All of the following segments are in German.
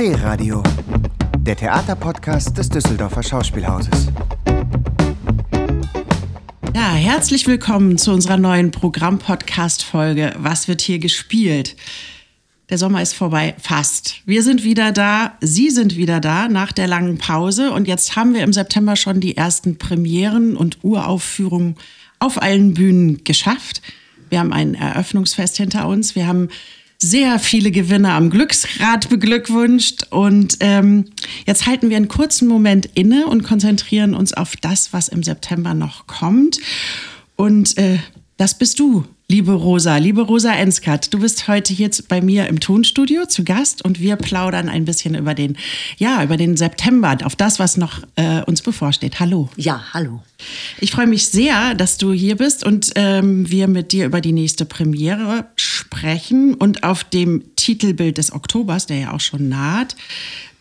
D-Radio, der Theaterpodcast des Düsseldorfer Schauspielhauses. Ja, herzlich willkommen zu unserer neuen Programm-Podcast-Folge Was wird hier gespielt? Der Sommer ist vorbei, fast. Wir sind wieder da, Sie sind wieder da nach der langen Pause und jetzt haben wir im September schon die ersten Premieren und Uraufführungen auf allen Bühnen geschafft. Wir haben ein Eröffnungsfest hinter uns. Wir haben sehr viele Gewinner am Glücksrad beglückwünscht. Und ähm, jetzt halten wir einen kurzen Moment inne und konzentrieren uns auf das, was im September noch kommt. Und äh, das bist du, liebe Rosa, liebe Rosa Enskat. Du bist heute hier bei mir im Tonstudio zu Gast und wir plaudern ein bisschen über den, ja, über den September, auf das, was noch äh, uns bevorsteht. Hallo. Ja, hallo. Ich freue mich sehr, dass du hier bist und ähm, wir mit dir über die nächste Premiere sprechen. Und auf dem Titelbild des Oktobers, der ja auch schon naht,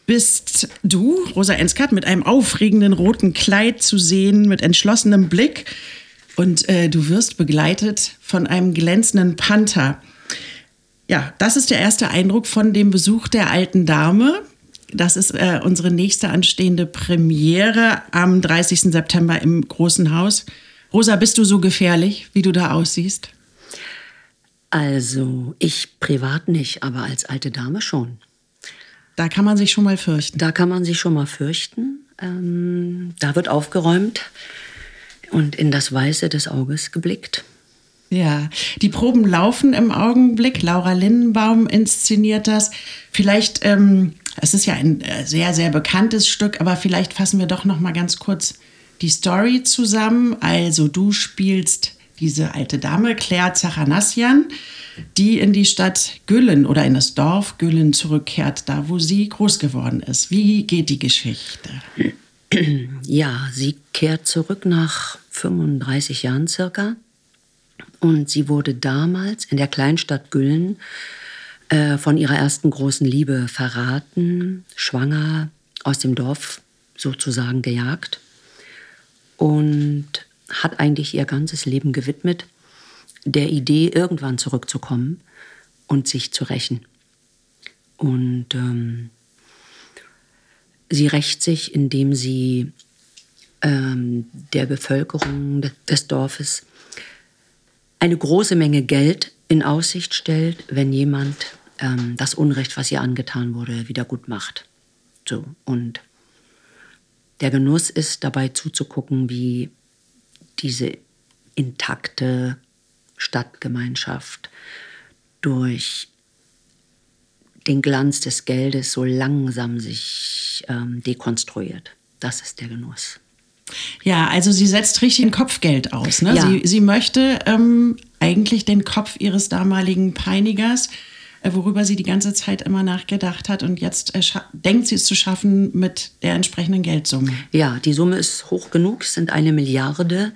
bist du, Rosa Enskat, mit einem aufregenden roten Kleid zu sehen, mit entschlossenem Blick und äh, du wirst begleitet von einem glänzenden Panther. Ja, das ist der erste Eindruck von dem Besuch der alten Dame. Das ist äh, unsere nächste anstehende Premiere am 30. September im Großen Haus. Rosa, bist du so gefährlich, wie du da aussiehst? Also, ich privat nicht, aber als alte Dame schon. Da kann man sich schon mal fürchten. Da kann man sich schon mal fürchten. Ähm, da wird aufgeräumt und in das Weiße des Auges geblickt. Ja, die Proben laufen im Augenblick. Laura Lindenbaum inszeniert das. Vielleicht, ähm, es ist ja ein äh, sehr, sehr bekanntes Stück, aber vielleicht fassen wir doch noch mal ganz kurz die Story zusammen. Also du spielst diese alte Dame, Claire Zachanassian, die in die Stadt Güllen oder in das Dorf Güllen zurückkehrt, da wo sie groß geworden ist. Wie geht die Geschichte? Ja, sie kehrt zurück nach 35 Jahren circa. Und sie wurde damals in der Kleinstadt Güllen äh, von ihrer ersten großen Liebe verraten, schwanger, aus dem Dorf sozusagen gejagt und hat eigentlich ihr ganzes Leben gewidmet der Idee, irgendwann zurückzukommen und sich zu rächen. Und ähm, sie rächt sich, indem sie ähm, der Bevölkerung des Dorfes eine große Menge Geld in Aussicht stellt, wenn jemand ähm, das Unrecht, was ihr angetan wurde, wieder gut macht. So, und der Genuss ist dabei zuzugucken, wie diese intakte Stadtgemeinschaft durch den Glanz des Geldes so langsam sich ähm, dekonstruiert. Das ist der Genuss. Ja, also sie setzt richtig ein Kopfgeld aus. Ne? Ja. Sie, sie möchte ähm, eigentlich den Kopf ihres damaligen Peinigers, äh, worüber sie die ganze Zeit immer nachgedacht hat. Und jetzt äh, denkt sie es zu schaffen mit der entsprechenden Geldsumme. Ja, die Summe ist hoch genug, es sind eine Milliarde.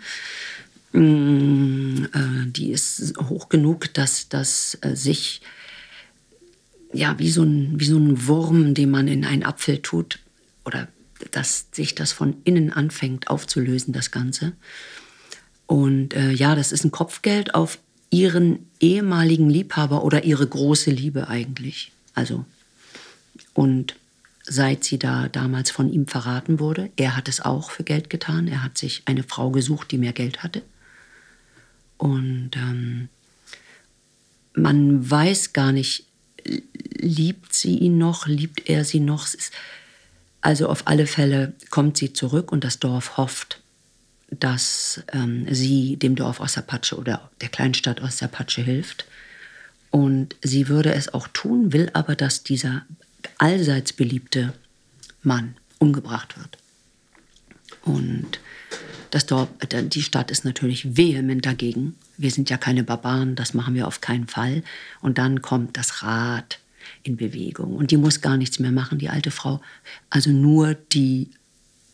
Mm, äh, die ist hoch genug, dass das äh, sich ja wie so, ein, wie so ein Wurm, den man in einen Apfel tut, oder dass sich das von innen anfängt aufzulösen, das Ganze. Und äh, ja, das ist ein Kopfgeld auf ihren ehemaligen Liebhaber oder ihre große Liebe eigentlich. Also, und seit sie da damals von ihm verraten wurde, er hat es auch für Geld getan. Er hat sich eine Frau gesucht, die mehr Geld hatte. Und ähm, man weiß gar nicht, liebt sie ihn noch, liebt er sie noch. Also auf alle Fälle kommt sie zurück und das Dorf hofft, dass ähm, sie dem Dorf aus Apache oder der Kleinstadt aus Apache hilft. Und sie würde es auch tun, will aber, dass dieser allseits beliebte Mann umgebracht wird. Und das Dorf, die Stadt ist natürlich vehement dagegen. Wir sind ja keine Barbaren, das machen wir auf keinen Fall. Und dann kommt das Rad in Bewegung. Und die muss gar nichts mehr machen, die alte Frau. Also nur die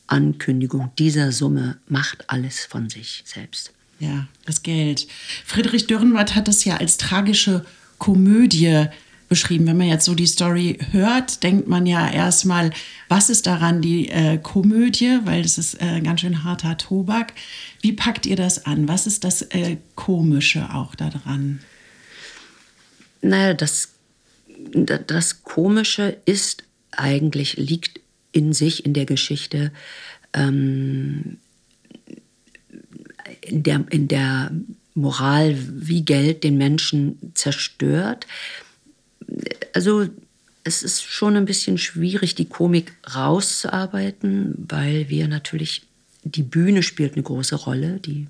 Ankündigung dieser Summe macht alles von sich selbst. Ja, das Geld. Friedrich Dürrenmatt hat es ja als tragische Komödie beschrieben. Wenn man jetzt so die Story hört, denkt man ja erstmal, was ist daran die äh, Komödie, weil das ist äh, ganz schön harter Tobak. Wie packt ihr das an? Was ist das äh, Komische auch daran? Naja, das das Komische ist eigentlich liegt in sich, in der Geschichte, ähm, in, der, in der Moral, wie Geld den Menschen zerstört. Also es ist schon ein bisschen schwierig, die Komik rauszuarbeiten, weil wir natürlich, die Bühne spielt eine große Rolle. Die,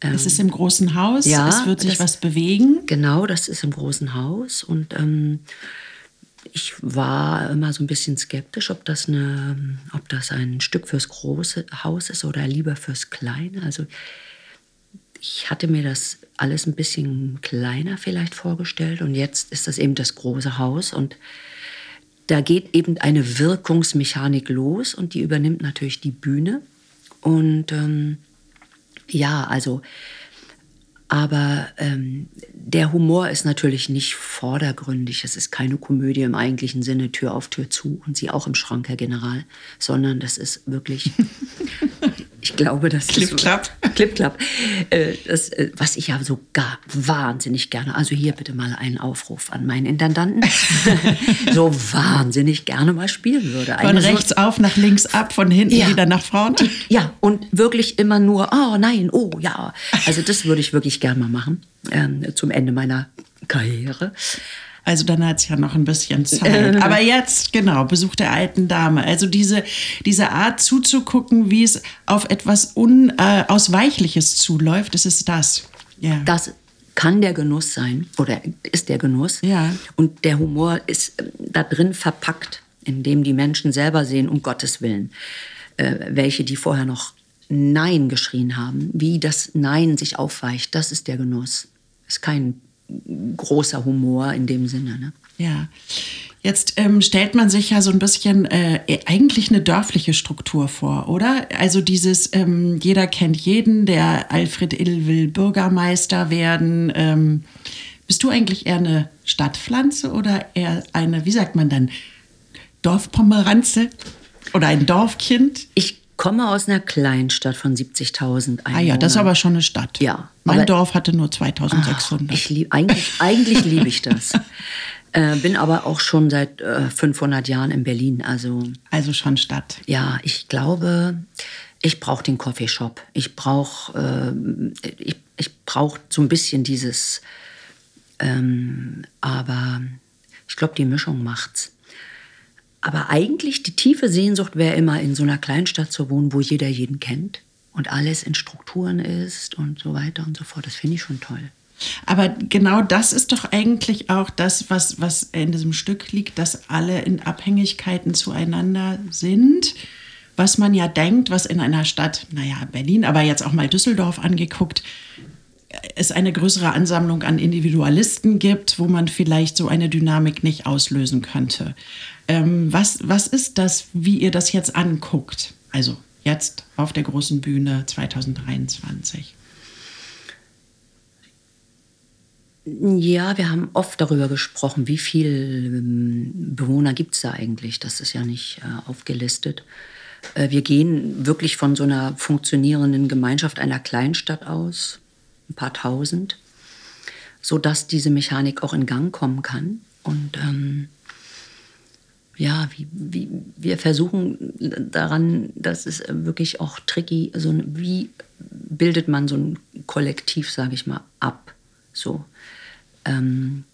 ähm, es ist im großen Haus, ja, es wird sich das, was bewegen. Genau, das ist im großen Haus. Und ähm, ich war immer so ein bisschen skeptisch, ob das, eine, ob das ein Stück fürs große Haus ist oder lieber fürs kleine. Also ich hatte mir das alles ein bisschen kleiner vielleicht vorgestellt und jetzt ist das eben das große Haus und da geht eben eine Wirkungsmechanik los und die übernimmt natürlich die Bühne. Und ähm, ja, also aber ähm, der Humor ist natürlich nicht vordergründig. Es ist keine Komödie im eigentlichen Sinne, Tür auf Tür zu und sie auch im Schrank, Herr General, sondern das ist wirklich, ich glaube, das Clip-Clap. ist... Clip-Clap. Äh, das, äh, was ich ja sogar wahnsinnig gerne, also hier bitte mal einen Aufruf an meinen Intendanten, so wahnsinnig gerne mal spielen würde. Von Eine rechts so, auf, nach links ab, von hinten ja, wieder nach vorne. Ja, und wirklich immer nur, oh nein, oh ja. Also das würde ich wirklich gerne mal machen, ähm, zum Ende meiner Karriere. Also dann hat es ja noch ein bisschen Zeit. Aber jetzt, genau, Besuch der alten Dame. Also diese, diese Art zuzugucken, wie es auf etwas Unausweichliches äh, zuläuft, das ist das. Ja. Das kann der Genuss sein oder ist der Genuss. Ja. Und der Humor ist äh, da drin verpackt, indem die Menschen selber sehen, um Gottes Willen, äh, welche die vorher noch Nein geschrien haben, wie das Nein sich aufweicht, das ist der Genuss. Ist kein großer Humor in dem Sinne. Ne? Ja. Jetzt ähm, stellt man sich ja so ein bisschen äh, eigentlich eine dörfliche Struktur vor, oder? Also dieses, ähm, jeder kennt jeden, der Alfred Ill will Bürgermeister werden. Ähm, bist du eigentlich eher eine Stadtpflanze oder eher eine, wie sagt man dann, Dorfpomeranze oder ein Dorfkind? Ich komme aus einer Kleinstadt von 70.000 Einwohnern. Ah ja, das ist aber schon eine Stadt. Ja. Mein Dorf hatte nur 2.600. Ah, ich lieb, eigentlich eigentlich liebe ich das. Äh, bin aber auch schon seit äh, 500 Jahren in Berlin. Also, also schon Stadt. Ja, ich glaube, ich brauche den Coffeeshop. Ich brauche äh, ich, ich brauch so ein bisschen dieses, ähm, aber ich glaube, die Mischung macht's. Aber eigentlich die tiefe Sehnsucht wäre immer, in so einer Kleinstadt zu wohnen, wo jeder jeden kennt und alles in Strukturen ist und so weiter und so fort. Das finde ich schon toll. Aber genau das ist doch eigentlich auch das, was, was in diesem Stück liegt, dass alle in Abhängigkeiten zueinander sind. Was man ja denkt, was in einer Stadt, naja, Berlin, aber jetzt auch mal Düsseldorf angeguckt, es eine größere Ansammlung an Individualisten gibt, wo man vielleicht so eine Dynamik nicht auslösen könnte. Ähm, was, was ist das, wie ihr das jetzt anguckt? Also jetzt auf der großen Bühne 2023. Ja, wir haben oft darüber gesprochen, wie viele ähm, Bewohner gibt es da eigentlich. Das ist ja nicht äh, aufgelistet. Äh, wir gehen wirklich von so einer funktionierenden Gemeinschaft einer Kleinstadt aus, ein paar tausend, sodass diese Mechanik auch in Gang kommen kann. Und ähm, ja, wie, wie, wir versuchen daran, das ist wirklich auch tricky, so wie bildet man so ein Kollektiv, sage ich mal, ab, so. Ähm,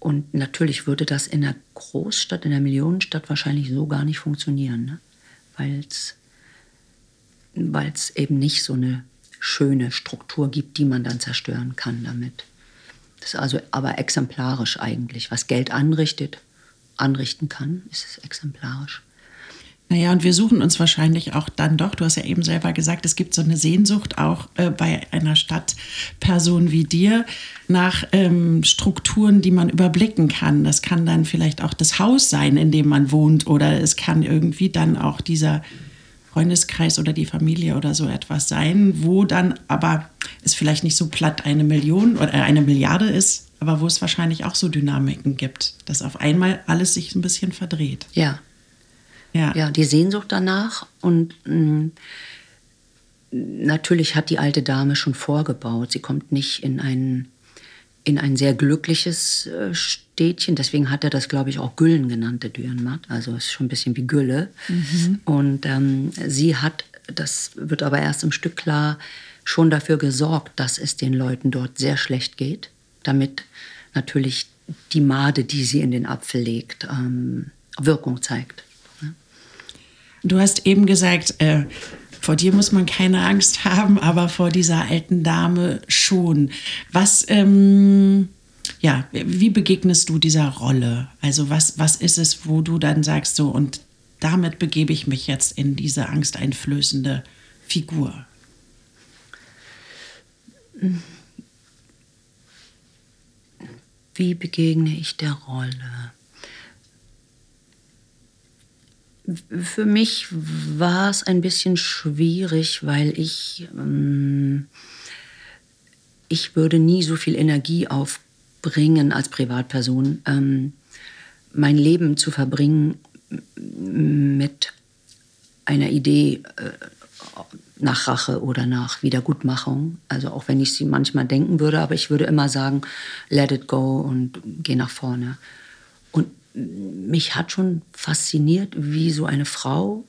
und natürlich würde das in einer Großstadt, in einer Millionenstadt wahrscheinlich so gar nicht funktionieren, ne? weil es eben nicht so eine schöne Struktur gibt, die man dann zerstören kann damit. Das ist also aber exemplarisch eigentlich, was Geld anrichtet, anrichten kann, ist es exemplarisch. Naja, und wir suchen uns wahrscheinlich auch dann doch, du hast ja eben selber gesagt, es gibt so eine Sehnsucht auch äh, bei einer Stadtperson wie dir nach ähm, Strukturen, die man überblicken kann. Das kann dann vielleicht auch das Haus sein, in dem man wohnt, oder es kann irgendwie dann auch dieser Freundeskreis oder die Familie oder so etwas sein, wo dann aber es vielleicht nicht so platt eine Million oder eine Milliarde ist, aber wo es wahrscheinlich auch so Dynamiken gibt, dass auf einmal alles sich ein bisschen verdreht. Ja. Ja, ja die Sehnsucht danach und mh, mm, natürlich hat die alte Dame schon vorgebaut. Sie kommt nicht in ein, in ein sehr glückliches äh, Städtchen. Deswegen hat er das, glaube ich, auch Güllen genannt, der Dürrenmatt. Also ist schon ein bisschen wie Gülle. Mhm. Und ähm, sie hat, das wird aber erst im Stück klar, schon dafür gesorgt, dass es den Leuten dort sehr schlecht geht, damit natürlich die Made, die sie in den Apfel legt, ähm, Wirkung zeigt. Du hast eben gesagt, äh, vor dir muss man keine Angst haben, aber vor dieser alten Dame schon. Was, ähm, ja, wie begegnest du dieser Rolle? Also was, was ist es, wo du dann sagst so, und damit begebe ich mich jetzt in diese angsteinflößende Figur? Wie begegne ich der Rolle? Für mich war es ein bisschen schwierig, weil ich, ähm, ich würde nie so viel Energie aufbringen als Privatperson, ähm, mein Leben zu verbringen mit einer Idee äh, nach Rache oder nach Wiedergutmachung. Also auch wenn ich sie manchmal denken würde, aber ich würde immer sagen, let it go und geh nach vorne mich hat schon fasziniert, wie so eine Frau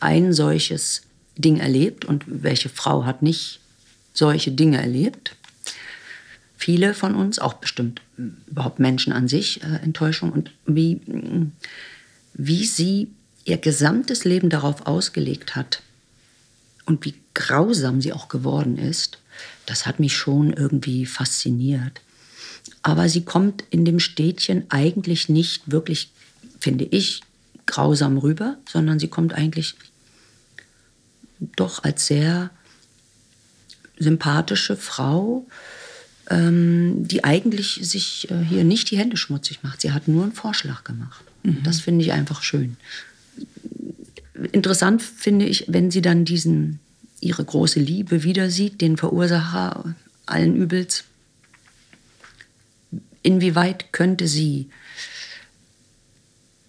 ein solches Ding erlebt und welche Frau hat nicht solche Dinge erlebt. Viele von uns, auch bestimmt überhaupt Menschen an sich, äh, Enttäuschung und wie, wie sie ihr gesamtes Leben darauf ausgelegt hat und wie grausam sie auch geworden ist, das hat mich schon irgendwie fasziniert. Aber sie kommt in dem Städtchen eigentlich nicht wirklich, finde ich, grausam rüber, sondern sie kommt eigentlich doch als sehr sympathische Frau, ähm, die eigentlich sich äh, hier nicht die Hände schmutzig macht. Sie hat nur einen Vorschlag gemacht. Mhm. Das finde ich einfach schön. Interessant finde ich, wenn sie dann diesen ihre große Liebe wieder sieht, den Verursacher allen Übels, inwieweit könnte sie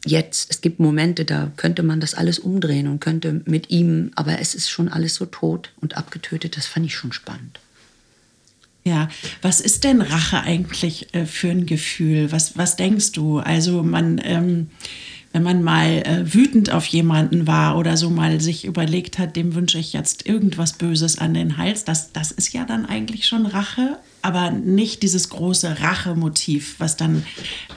jetzt, es gibt Momente, da könnte man das alles umdrehen und könnte mit ihm, aber es ist schon alles so tot und abgetötet, das fand ich schon spannend. Ja, was ist denn Rache eigentlich äh, für ein Gefühl? Was, was denkst du? Also man, ähm, wenn man mal äh, wütend auf jemanden war oder so mal sich überlegt hat, dem wünsche ich jetzt irgendwas Böses an den Hals, das, das ist ja dann eigentlich schon Rache aber nicht dieses große Rachemotiv, was dann,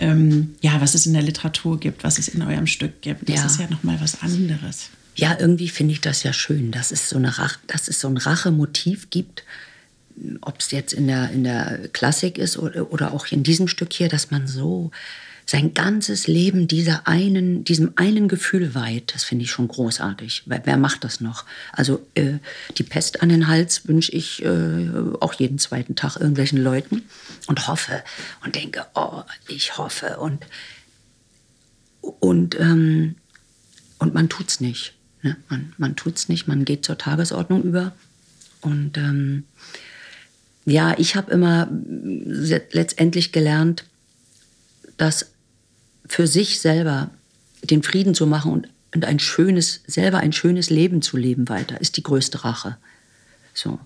ähm, ja, was es in der Literatur gibt, was es in eurem Stück gibt. Das ja. ist ja nochmal was anderes. Ja, irgendwie finde ich das ja schön, dass es so, eine Rach, dass es so ein Rachemotiv gibt, ob es jetzt in der, in der Klassik ist oder, oder auch in diesem Stück hier, dass man so sein ganzes Leben dieser einen, diesem einen Gefühl weiht, das finde ich schon großartig. Weil wer macht das noch? Also äh, die Pest an den Hals wünsche ich äh, auch jeden zweiten Tag irgendwelchen Leuten und hoffe und denke, oh, ich hoffe und und ähm, und man tut's nicht. Ne? Man, man tut's nicht. Man geht zur Tagesordnung über und ähm, ja, ich habe immer letztendlich gelernt, dass für sich selber den Frieden zu machen und, und ein schönes, selber ein schönes Leben zu leben weiter, ist die größte Rache. So.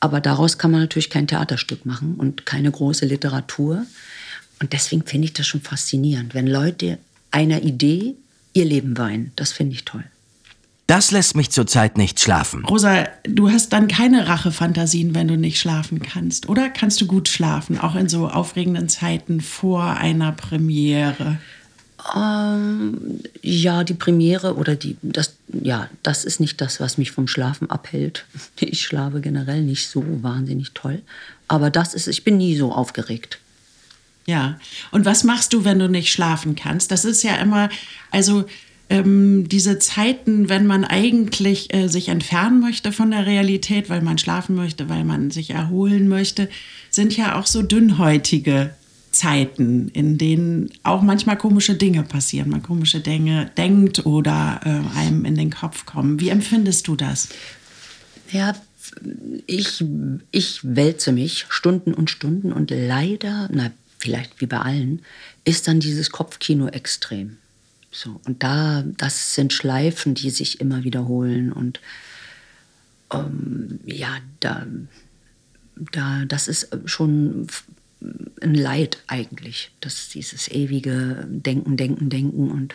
Aber daraus kann man natürlich kein Theaterstück machen und keine große Literatur. Und deswegen finde ich das schon faszinierend, wenn Leute einer Idee ihr Leben weinen. Das finde ich toll. Das lässt mich zurzeit nicht schlafen. Rosa, du hast dann keine Rachefantasien, wenn du nicht schlafen kannst. Oder kannst du gut schlafen, auch in so aufregenden Zeiten vor einer Premiere? Ähm, ja, die Premiere oder die, das, ja, das ist nicht das, was mich vom Schlafen abhält. Ich schlafe generell nicht so wahnsinnig toll. Aber das ist, ich bin nie so aufgeregt. Ja. Und was machst du, wenn du nicht schlafen kannst? Das ist ja immer, also ähm, diese Zeiten, wenn man eigentlich äh, sich entfernen möchte von der Realität, weil man schlafen möchte, weil man sich erholen möchte, sind ja auch so dünnhäutige Zeiten, in denen auch manchmal komische Dinge passieren, man komische Dinge denkt oder äh, einem in den Kopf kommen. Wie empfindest du das? Ja, ich, ich wälze mich Stunden und Stunden und leider, na, vielleicht wie bei allen, ist dann dieses Kopfkino extrem. So, und da, das sind Schleifen, die sich immer wiederholen und ähm, ja, da, da, das ist schon ein Leid eigentlich. Das dieses ewige Denken, Denken, Denken und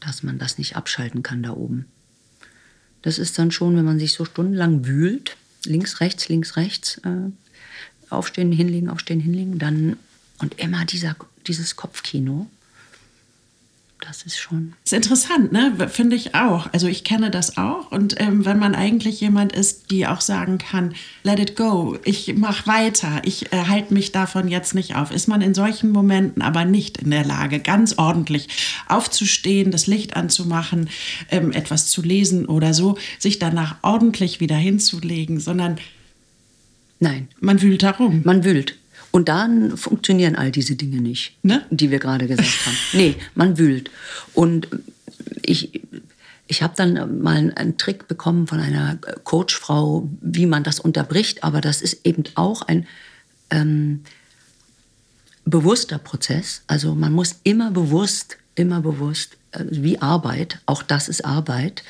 dass man das nicht abschalten kann da oben. Das ist dann schon, wenn man sich so stundenlang wühlt, links, rechts, links, rechts, äh, aufstehen, hinlegen, aufstehen, hinlegen, dann und immer dieser, dieses Kopfkino das ist schon. Das ist interessant, ne? Finde ich auch. Also ich kenne das auch. Und ähm, wenn man eigentlich jemand ist, die auch sagen kann, let it go, ich mache weiter, ich äh, halte mich davon jetzt nicht auf, ist man in solchen Momenten aber nicht in der Lage, ganz ordentlich aufzustehen, das Licht anzumachen, ähm, etwas zu lesen oder so, sich danach ordentlich wieder hinzulegen, sondern Nein. Man wühlt darum. Man wühlt. Und dann funktionieren all diese Dinge nicht, ne? die wir gerade gesagt haben. Nee, man wühlt. Und ich, ich habe dann mal einen Trick bekommen von einer Coachfrau, wie man das unterbricht, aber das ist eben auch ein ähm, bewusster Prozess. Also man muss immer bewusst, immer bewusst, äh, wie Arbeit, auch das ist Arbeit,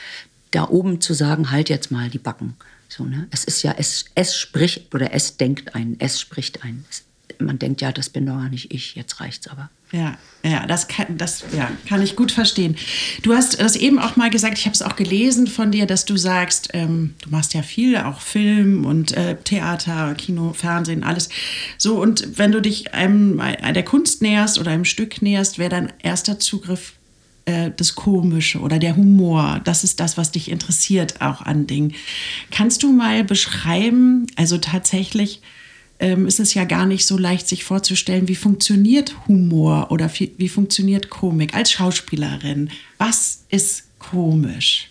da oben zu sagen, halt jetzt mal die Backen. So, ne? Es ist ja, es, es spricht oder es denkt ein, es spricht ein. Es man denkt, ja, das bin doch gar nicht ich, jetzt reicht's aber. Ja, ja, das kann, das ja, kann ich gut verstehen. Du hast das eben auch mal gesagt, ich habe es auch gelesen von dir, dass du sagst, ähm, du machst ja viel, auch Film und äh, Theater, Kino, Fernsehen, alles. So, und wenn du dich einem der Kunst näherst oder einem Stück näherst, wäre dein erster Zugriff äh, das Komische oder der Humor. Das ist das, was dich interessiert auch an Dingen. Kannst du mal beschreiben, also tatsächlich, ähm, ist es ja gar nicht so leicht, sich vorzustellen, wie funktioniert Humor oder wie, wie funktioniert Komik als Schauspielerin. Was ist komisch?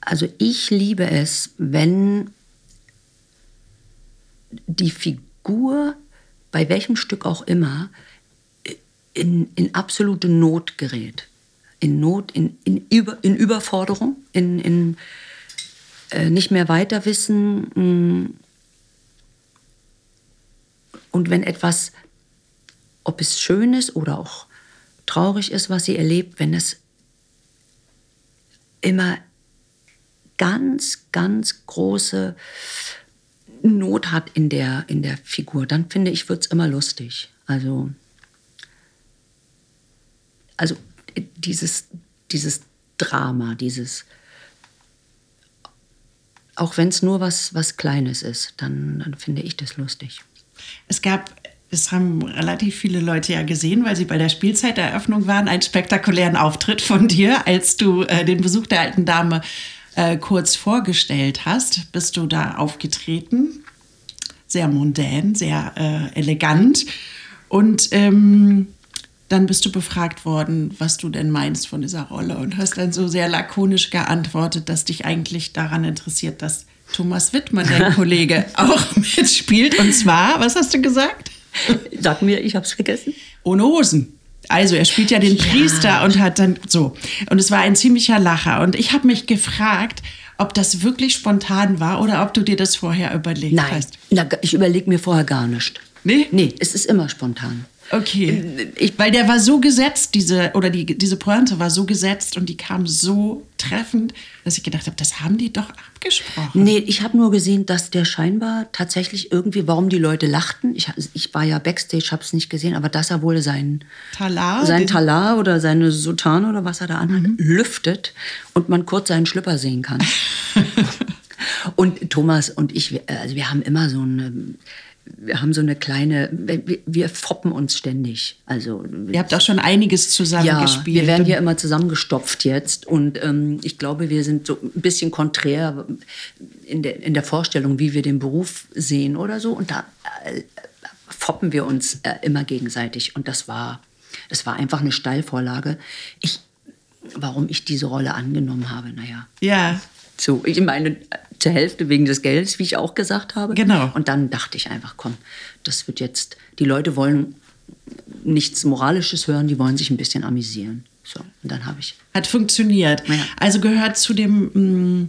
Also ich liebe es, wenn die Figur, bei welchem Stück auch immer, in, in absolute Not gerät. In Not, in, in, Über, in Überforderung, in, in nicht mehr weiter wissen. Mm. Und wenn etwas, ob es schön ist oder auch traurig ist, was sie erlebt, wenn es immer ganz, ganz große Not hat in der, in der Figur, dann finde ich, wird es immer lustig. Also, also dieses, dieses Drama, dieses auch wenn es nur was, was Kleines ist, dann, dann finde ich das lustig. Es gab das haben relativ viele Leute ja gesehen, weil sie bei der Spielzeiteröffnung waren, einen spektakulären Auftritt von dir, als du äh, den Besuch der alten Dame äh, kurz vorgestellt hast. Bist du da aufgetreten? Sehr mondän, sehr äh, elegant. Und ähm, dann bist du befragt worden, was du denn meinst von dieser Rolle und hast dann so sehr lakonisch geantwortet, dass dich eigentlich daran interessiert, dass Thomas Wittmann, dein Kollege, auch mitspielt. Und zwar, was hast du gesagt? Sag mir, ich hab's vergessen. Ohne Hosen. Also er spielt ja den ja. Priester und hat dann so. Und es war ein ziemlicher Lacher. Und ich habe mich gefragt, ob das wirklich spontan war oder ob du dir das vorher überlegt Nein, hast. Nein, ich überlege mir vorher gar nicht. Nee? Nee, es ist immer spontan. Okay. Ich, weil der war so gesetzt, diese, oder die, diese Pointe war so gesetzt und die kam so treffend, dass ich gedacht habe, das haben die doch abgesprochen. Nee, ich habe nur gesehen, dass der scheinbar tatsächlich irgendwie, warum die Leute lachten. Ich, ich war ja Backstage, habe es nicht gesehen, aber dass er wohl sein Talar, sein Talar oder seine Soutane oder was er da anhat, mhm. lüftet und man kurz seinen Schlüpper sehen kann. und Thomas und ich, also wir haben immer so eine wir haben so eine kleine, wir, wir foppen uns ständig. Also ihr habt auch schon einiges zusammen ja, gespielt. Wir werden ja immer zusammengestopft jetzt und ähm, ich glaube, wir sind so ein bisschen konträr in der, in der Vorstellung, wie wir den Beruf sehen oder so. Und da äh, foppen wir uns äh, immer gegenseitig. Und das war, das war einfach eine Steilvorlage. Ich, warum ich diese Rolle angenommen habe, naja. Ja. So, ich meine, zur Hälfte wegen des Geldes, wie ich auch gesagt habe. Genau. Und dann dachte ich einfach, komm, das wird jetzt, die Leute wollen nichts Moralisches hören, die wollen sich ein bisschen amüsieren. So, und dann habe ich. Hat funktioniert. Ja. Also gehört zu dem mh, mm,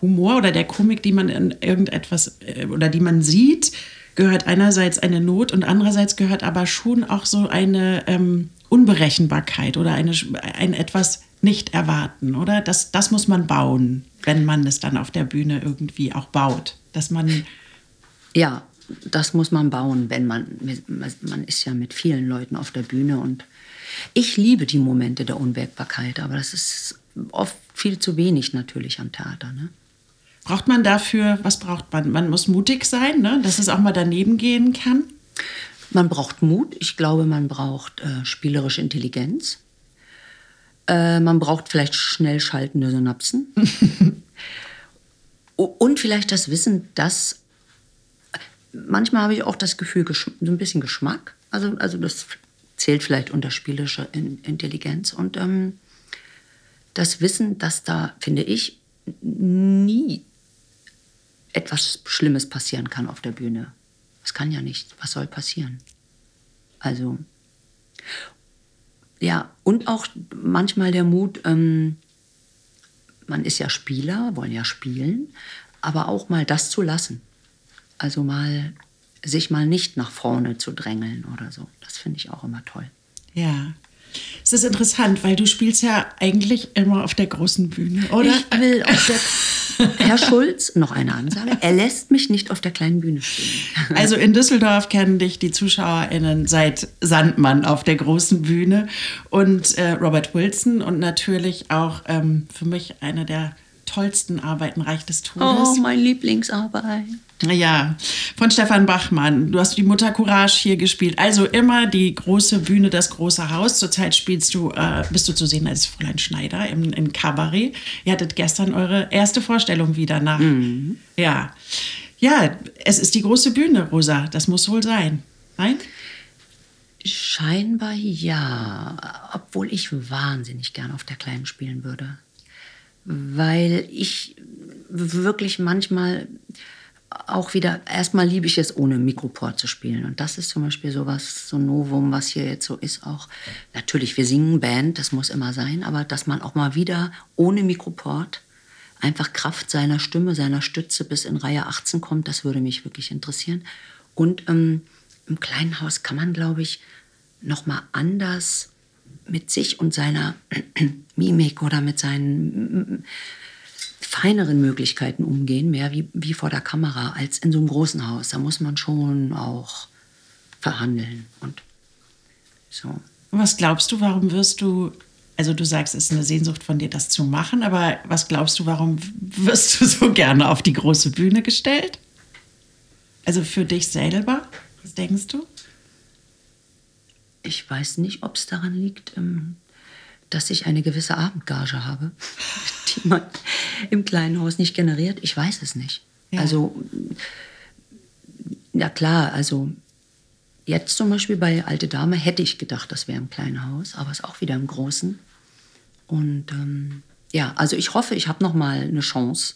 Humor oder der Komik, die man in irgendetwas äh, oder die man sieht, gehört einerseits eine Not und andererseits gehört aber schon auch so eine ähm, Unberechenbarkeit oder eine, ein etwas nicht erwarten, oder? Das, das muss man bauen wenn man es dann auf der Bühne irgendwie auch baut. Dass man Ja, das muss man bauen, wenn man, man ist ja mit vielen Leuten auf der Bühne und ich liebe die Momente der Unwägbarkeit, aber das ist oft viel zu wenig natürlich am Theater. Ne? Braucht man dafür, was braucht man? Man muss mutig sein, ne? dass es auch mal daneben gehen kann. Man braucht Mut. Ich glaube, man braucht äh, spielerische Intelligenz. Äh, man braucht vielleicht schnell schaltende Synapsen. Und vielleicht das Wissen, dass manchmal habe ich auch das Gefühl, so ein bisschen Geschmack. Also, also das zählt vielleicht unter spielerische Intelligenz. Und ähm, das Wissen, dass da, finde ich, nie etwas Schlimmes passieren kann auf der Bühne. Das kann ja nicht. Was soll passieren? Also, ja, und auch manchmal der Mut, ähm, man ist ja Spieler, wollen ja spielen, aber auch mal das zu lassen. Also mal sich mal nicht nach vorne zu drängeln oder so. Das finde ich auch immer toll. Ja. Es ist interessant, weil du spielst ja eigentlich immer auf der großen Bühne, oder? Ich will auf der Herr Schulz, noch eine Ansage. Er lässt mich nicht auf der kleinen Bühne spielen. Also in Düsseldorf kennen dich die ZuschauerInnen seit Sandmann auf der großen Bühne und äh, Robert Wilson und natürlich auch ähm, für mich eine der tollsten Arbeiten Reich des Todes. Oh, mein Lieblingsarbeit. Ja, von Stefan Bachmann. Du hast die Mutter Courage hier gespielt. Also immer die große Bühne, das große Haus. Zurzeit spielst du, äh, bist du zu sehen als Fräulein Schneider im, im Kabarett. Ihr hattet gestern eure erste Vorstellung wieder nach. Mhm. Ja. Ja, es ist die große Bühne, Rosa. Das muss wohl sein. Nein? Scheinbar ja. Obwohl ich wahnsinnig gern auf der Kleinen spielen würde. Weil ich wirklich manchmal auch wieder, erstmal liebe ich es, ohne Mikroport zu spielen. Und das ist zum Beispiel so was, so ein Novum, was hier jetzt so ist auch. Natürlich, wir singen Band, das muss immer sein, aber dass man auch mal wieder ohne Mikroport einfach Kraft seiner Stimme, seiner Stütze bis in Reihe 18 kommt, das würde mich wirklich interessieren. Und ähm, im kleinen Haus kann man, glaube ich, noch mal anders mit sich und seiner Mimik oder mit seinen feineren Möglichkeiten umgehen, mehr wie, wie vor der Kamera, als in so einem großen Haus. Da muss man schon auch verhandeln und so. Was glaubst du, warum wirst du, also du sagst, es ist eine Sehnsucht von dir, das zu machen, aber was glaubst du, warum wirst du so gerne auf die große Bühne gestellt? Also für dich selber, was denkst du? Ich weiß nicht, ob es daran liegt, ähm, dass ich eine gewisse Abendgage habe, die man im kleinen Haus nicht generiert. Ich weiß es nicht. Ja. Also, ja klar, also jetzt zum Beispiel bei Alte Dame hätte ich gedacht, das wäre im kleinen Haus, aber es ist auch wieder im großen. Und ähm, ja, also ich hoffe, ich habe noch mal eine Chance,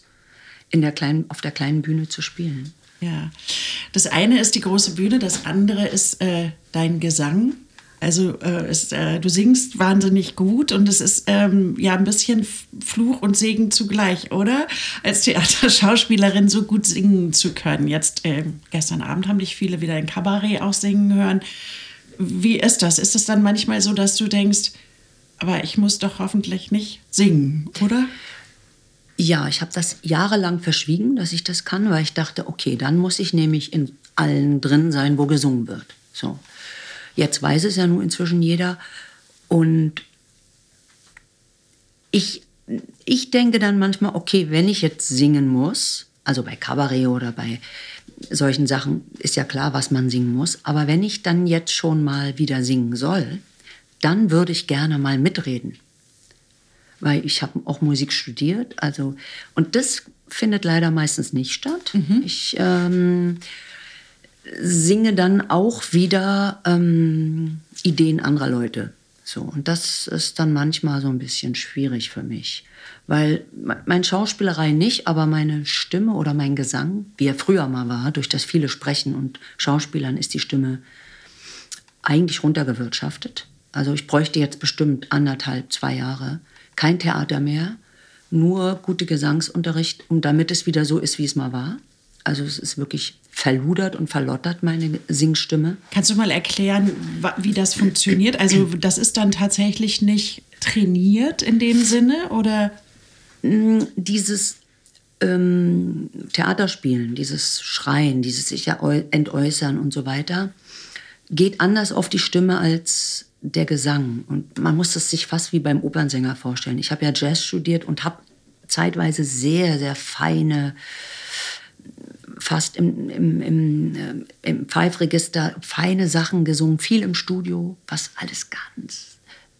in der kleinen, auf der kleinen Bühne zu spielen. Ja, das eine ist die große Bühne, das andere ist äh, dein Gesang. Also äh, es, äh, du singst wahnsinnig gut und es ist ähm, ja ein bisschen Fluch und Segen zugleich, oder? Als Theaterschauspielerin so gut singen zu können. Jetzt äh, gestern Abend haben dich viele wieder in Kabarett auch singen hören. Wie ist das? Ist es dann manchmal so, dass du denkst, aber ich muss doch hoffentlich nicht singen, oder? Ja, ich habe das jahrelang verschwiegen, dass ich das kann, weil ich dachte, okay, dann muss ich nämlich in allen drin sein, wo gesungen wird. So. Jetzt weiß es ja nun inzwischen jeder. Und ich, ich denke dann manchmal, okay, wenn ich jetzt singen muss, also bei Kabarett oder bei solchen Sachen ist ja klar, was man singen muss. Aber wenn ich dann jetzt schon mal wieder singen soll, dann würde ich gerne mal mitreden. Weil ich habe auch Musik studiert. Also, und das findet leider meistens nicht statt. Mhm. Ich ähm, singe dann auch wieder ähm, Ideen anderer Leute. So, und das ist dann manchmal so ein bisschen schwierig für mich. Weil meine Schauspielerei nicht, aber meine Stimme oder mein Gesang, wie er früher mal war, durch das viele Sprechen und Schauspielern ist die Stimme eigentlich runtergewirtschaftet. Also ich bräuchte jetzt bestimmt anderthalb, zwei Jahre kein Theater mehr, nur gute Gesangsunterricht, um damit es wieder so ist, wie es mal war. Also es ist wirklich verludert und verlottert, meine Singstimme. Kannst du mal erklären, wie das funktioniert? Also das ist dann tatsächlich nicht trainiert in dem Sinne oder? Mm, dieses ähm, Theaterspielen, dieses Schreien, dieses sich entäußern und so weiter, geht anders auf die Stimme als der Gesang. Und man muss es sich fast wie beim Opernsänger vorstellen. Ich habe ja Jazz studiert und habe zeitweise sehr, sehr feine, fast im, im, im, äh, im Pfeifregister feine Sachen gesungen, viel im Studio, was alles ganz.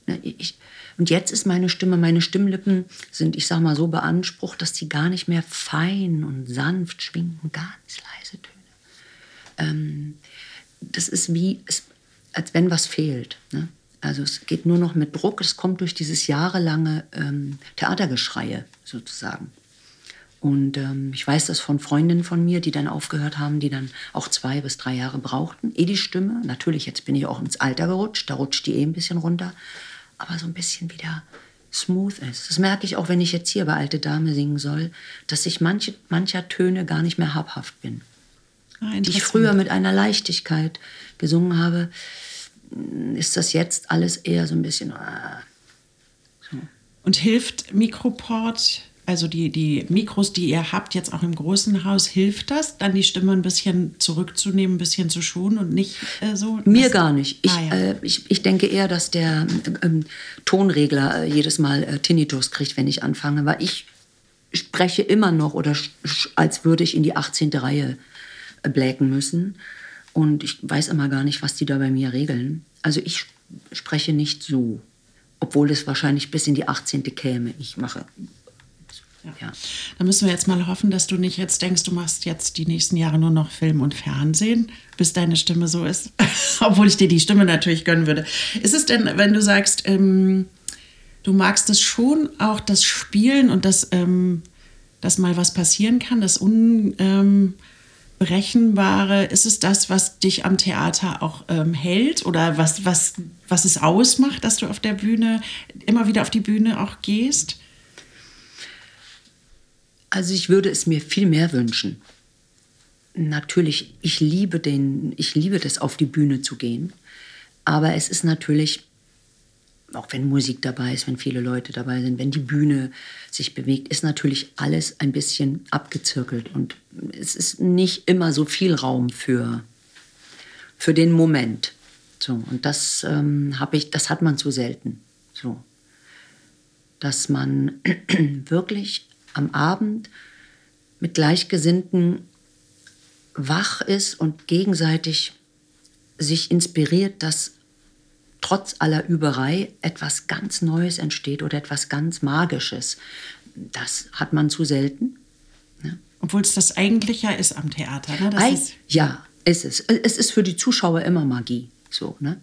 Ne, ich, und jetzt ist meine Stimme, meine Stimmlippen sind, ich sag mal, so beansprucht, dass sie gar nicht mehr fein und sanft schwingen, ganz leise Töne. Ähm, das ist wie, es, als wenn was fehlt. Ne? Also es geht nur noch mit Druck, es kommt durch dieses jahrelange ähm, Theatergeschreie sozusagen. Und ähm, ich weiß das von Freundinnen von mir, die dann aufgehört haben, die dann auch zwei bis drei Jahre brauchten. Eh die Stimme, natürlich, jetzt bin ich auch ins Alter gerutscht, da rutscht die eh ein bisschen runter, aber so ein bisschen wieder smooth ist. Das merke ich auch, wenn ich jetzt hier bei Alte Dame singen soll, dass ich manche, mancher Töne gar nicht mehr habhaft bin. Ah, die ich früher mit einer Leichtigkeit gesungen habe, ist das jetzt alles eher so ein bisschen. Ah, so. Und hilft Mikroport, also die, die Mikros, die ihr habt, jetzt auch im großen Haus, hilft das, dann die Stimme ein bisschen zurückzunehmen, ein bisschen zu schonen und nicht äh, so? Mir gar nicht. Ich, ah, ja. äh, ich, ich denke eher, dass der ähm, Tonregler äh, jedes Mal äh, Tinnitus kriegt, wenn ich anfange, weil ich spreche immer noch oder als würde ich in die 18. Reihe äh, bläken müssen. Und ich weiß immer gar nicht, was die da bei mir regeln. Also ich spreche nicht so, obwohl es wahrscheinlich bis in die 18. käme. Ich mache. Ja. Da müssen wir jetzt mal hoffen, dass du nicht jetzt denkst, du machst jetzt die nächsten Jahre nur noch Film und Fernsehen, bis deine Stimme so ist. obwohl ich dir die Stimme natürlich gönnen würde. Ist es denn, wenn du sagst, ähm, du magst es schon, auch das Spielen und das, ähm, dass mal was passieren kann, das Un. Ähm, ist es das, was dich am Theater auch ähm, hält oder was, was, was es ausmacht, dass du auf der Bühne immer wieder auf die Bühne auch gehst? Also ich würde es mir viel mehr wünschen. Natürlich, ich liebe den, ich liebe das, auf die Bühne zu gehen. Aber es ist natürlich auch wenn Musik dabei ist, wenn viele Leute dabei sind, wenn die Bühne sich bewegt, ist natürlich alles ein bisschen abgezirkelt und es ist nicht immer so viel Raum für, für den Moment. So, und das ähm, habe ich, das hat man zu selten. So. Dass man wirklich am Abend mit Gleichgesinnten wach ist und gegenseitig sich inspiriert, dass trotz aller Überei etwas ganz Neues entsteht oder etwas ganz Magisches. Das hat man zu selten. Ne? Obwohl es das eigentlich ja ist am Theater. Ne? Eig ist ja, es ist. Es ist für die Zuschauer immer Magie. So, ne?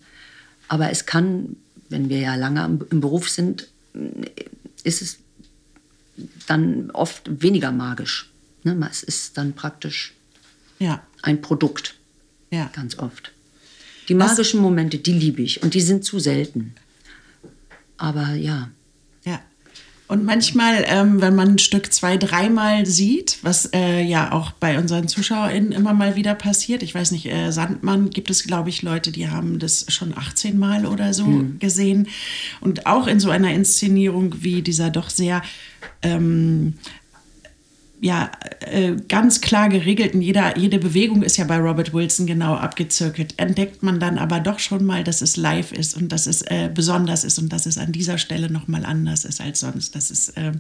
Aber es kann, wenn wir ja lange im Beruf sind, ist es dann oft weniger magisch. Ne? Es ist dann praktisch ja. ein Produkt. Ja. Ganz oft. Die magischen Was? Momente, die liebe ich und die sind zu selten. Aber ja. Ja. Und manchmal, ähm, wenn man ein Stück zwei, dreimal sieht, was äh, ja auch bei unseren ZuschauerInnen immer mal wieder passiert, ich weiß nicht, äh, Sandmann gibt es, glaube ich, Leute, die haben das schon 18 Mal oder so mhm. gesehen. Und auch in so einer Inszenierung wie dieser doch sehr ähm, ja äh, ganz klar geregelt und jeder, jede Bewegung ist ja bei Robert Wilson genau abgezirkelt. Entdeckt man dann aber doch schon mal, dass es live ist und dass es äh, besonders ist und dass es an dieser Stelle nochmal anders ist als sonst. Das ist äh,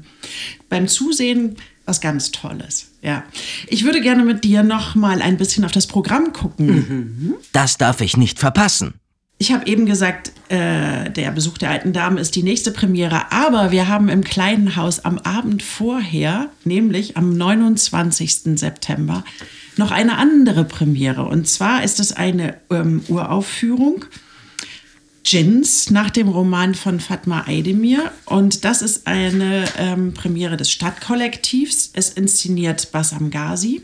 beim Zusehen was ganz Tolles. Ja. Ich würde gerne mit dir nochmal ein bisschen auf das Programm gucken. Mhm. Das darf ich nicht verpassen. Ich habe eben gesagt, äh, der Besuch der alten Dame ist die nächste Premiere, aber wir haben im kleinen Haus am Abend vorher, nämlich am 29. September, noch eine andere Premiere. Und zwar ist es eine ähm, Uraufführung. Jins nach dem Roman von Fatma Aydemir. Und das ist eine ähm, Premiere des Stadtkollektivs. Es inszeniert Bassam Ghazi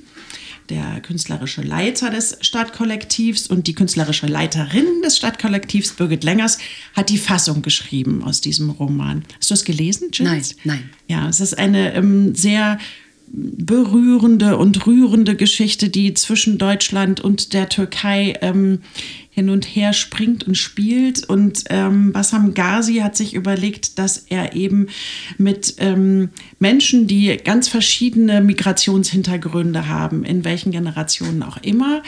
der künstlerische Leiter des Stadtkollektivs und die künstlerische Leiterin des Stadtkollektivs, Birgit Längers, hat die Fassung geschrieben aus diesem Roman. Hast du es gelesen, Jill? Nein, nein. Ja, es ist eine ähm, sehr berührende und rührende Geschichte, die zwischen Deutschland und der Türkei ähm, hin und her springt und spielt. Und ähm, Bassam Ghazi hat sich überlegt, dass er eben mit ähm, Menschen, die ganz verschiedene Migrationshintergründe haben, in welchen Generationen auch immer,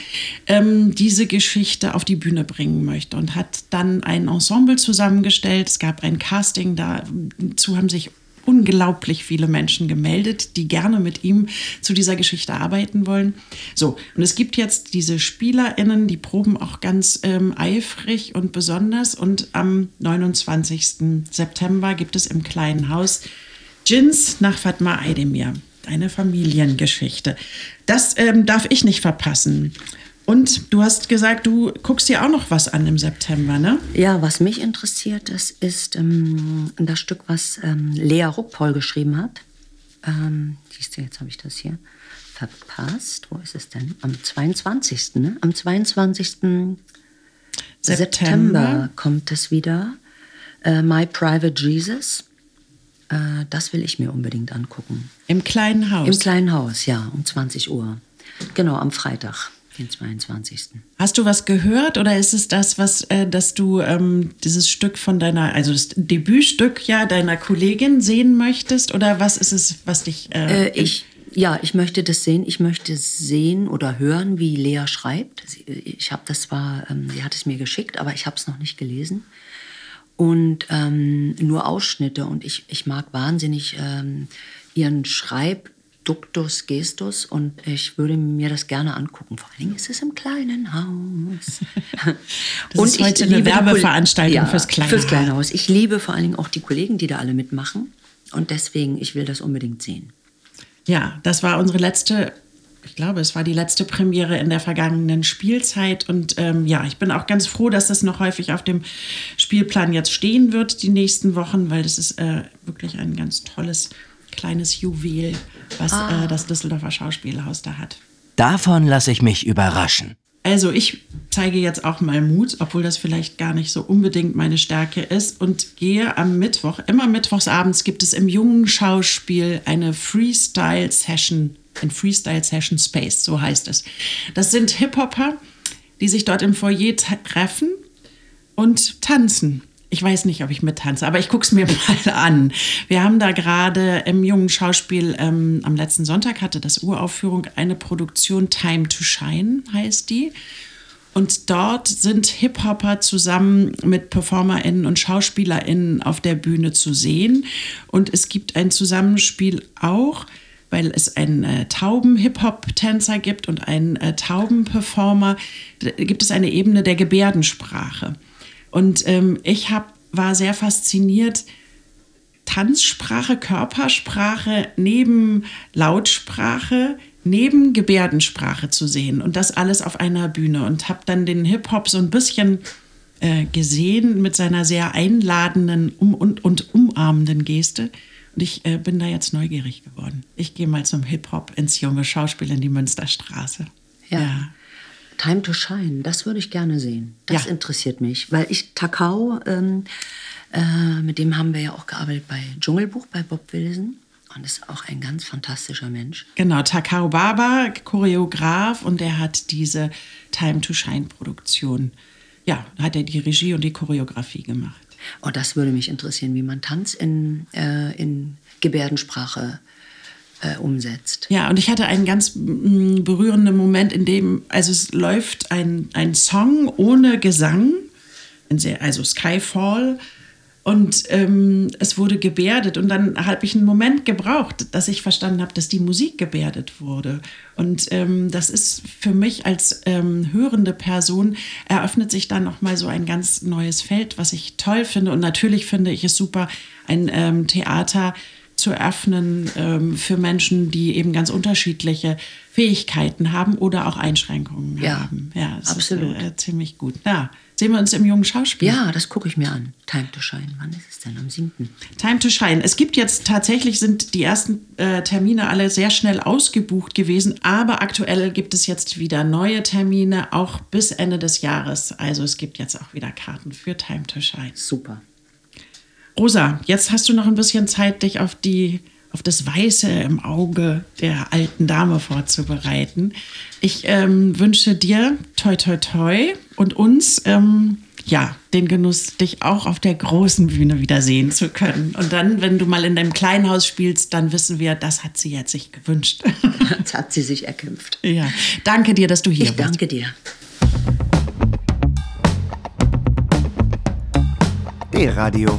ähm, diese Geschichte auf die Bühne bringen möchte und hat dann ein Ensemble zusammengestellt. Es gab ein Casting, dazu haben sich unglaublich viele Menschen gemeldet, die gerne mit ihm zu dieser Geschichte arbeiten wollen. So, und es gibt jetzt diese SpielerInnen, die proben auch ganz ähm, eifrig und besonders. Und am 29. September gibt es im kleinen Haus Jins nach Fatma Aydemir. Eine Familiengeschichte. Das ähm, darf ich nicht verpassen. Und du hast gesagt, du guckst dir auch noch was an im September, ne? Ja, was mich interessiert, das ist ähm, das Stück, was ähm, Lea Ruckpaul geschrieben hat. Ähm, siehst du, jetzt habe ich das hier verpasst. Wo ist es denn? Am 22. Ne? Am 22. September, September kommt es wieder. Äh, My Private Jesus. Äh, das will ich mir unbedingt angucken. Im kleinen Haus? Im kleinen Haus, ja, um 20 Uhr. Genau, am Freitag den 22. Hast du was gehört oder ist es das, was, äh, dass du ähm, dieses Stück von deiner, also das Debütstück ja deiner Kollegin sehen möchtest oder was ist es, was dich? Äh, äh, ich, ja, ich möchte das sehen. Ich möchte sehen oder hören, wie Lea schreibt. Ich habe das zwar, ähm, sie hat es mir geschickt, aber ich habe es noch nicht gelesen und ähm, nur Ausschnitte und ich, ich mag wahnsinnig ähm, ihren Schreib Duktus Gestus und ich würde mir das gerne angucken. Vor allen Dingen ist es im kleinen Haus. das und ist heute eine Werbeveranstaltung ja, fürs kleine fürs kleine Haus. Ich liebe vor allen Dingen auch die Kollegen, die da alle mitmachen und deswegen, ich will das unbedingt sehen. Ja, das war unsere letzte ich glaube, es war die letzte Premiere in der vergangenen Spielzeit. Und ähm, ja, ich bin auch ganz froh, dass das noch häufig auf dem Spielplan jetzt stehen wird, die nächsten Wochen, weil das ist äh, wirklich ein ganz tolles kleines Juwel, was ah. äh, das Düsseldorfer Schauspielhaus da hat. Davon lasse ich mich überraschen. Also ich zeige jetzt auch mal Mut, obwohl das vielleicht gar nicht so unbedingt meine Stärke ist und gehe am Mittwoch, immer mittwochsabends gibt es im jungen Schauspiel eine Freestyle Session, ein Freestyle Session Space, so heißt es. Das sind Hip-Hopper, die sich dort im Foyer treffen und tanzen ich weiß nicht, ob ich mittanze, aber ich gucke es mir mal an. Wir haben da gerade im jungen Schauspiel ähm, am letzten Sonntag hatte das Uraufführung eine Produktion Time to Shine heißt die. Und dort sind Hip-Hopper zusammen mit PerformerInnen und SchauspielerInnen auf der Bühne zu sehen. Und es gibt ein Zusammenspiel auch, weil es einen äh, Tauben-Hip-Hop-Tänzer gibt und einen äh, Tauben-Performer, gibt es eine Ebene der Gebärdensprache. Und ähm, ich hab, war sehr fasziniert, Tanzsprache, Körpersprache neben Lautsprache, neben Gebärdensprache zu sehen und das alles auf einer Bühne und habe dann den Hip-Hop so ein bisschen äh, gesehen mit seiner sehr einladenden um und, und umarmenden Geste. Und ich äh, bin da jetzt neugierig geworden. Ich gehe mal zum Hip-Hop ins junge Schauspiel in die Münsterstraße. ja. ja. Time to Shine, das würde ich gerne sehen. Das ja. interessiert mich, weil ich Takao, ähm, äh, mit dem haben wir ja auch gearbeitet bei Dschungelbuch, bei Bob Wilson. Und ist auch ein ganz fantastischer Mensch. Genau, Takao Baba, Choreograf, und er hat diese Time to Shine Produktion. Ja, hat er die Regie und die Choreografie gemacht. Oh, das würde mich interessieren, wie man Tanz in, äh, in Gebärdensprache äh, umsetzt. Ja, und ich hatte einen ganz mm, berührenden Moment, in dem, also es läuft ein, ein Song ohne Gesang, also Skyfall, und ähm, es wurde gebärdet. Und dann habe ich einen Moment gebraucht, dass ich verstanden habe, dass die Musik gebärdet wurde. Und ähm, das ist für mich als ähm, hörende Person, eröffnet sich dann nochmal so ein ganz neues Feld, was ich toll finde. Und natürlich finde ich es super, ein ähm, Theater zu öffnen ähm, für Menschen, die eben ganz unterschiedliche Fähigkeiten haben oder auch Einschränkungen ja, haben. Ja, das absolut. Ist, äh, ziemlich gut. Ja. Sehen wir uns im jungen Schauspiel? Ja, das gucke ich mir an. Time to Shine. Wann ist es denn? Am 7. Time to Shine. Es gibt jetzt tatsächlich, sind die ersten äh, Termine alle sehr schnell ausgebucht gewesen, aber aktuell gibt es jetzt wieder neue Termine, auch bis Ende des Jahres. Also es gibt jetzt auch wieder Karten für Time to Shine. Super. Rosa, jetzt hast du noch ein bisschen Zeit, dich auf die auf das Weiße im Auge der alten Dame vorzubereiten. Ich ähm, wünsche dir toi toi toi und uns ähm, ja den Genuss, dich auch auf der großen Bühne wieder sehen zu können. Und dann, wenn du mal in deinem kleinen Haus spielst, dann wissen wir, das hat sie jetzt sich gewünscht. Das hat sie sich erkämpft. ja, danke dir, dass du hier Ich bist. danke dir. D-Radio,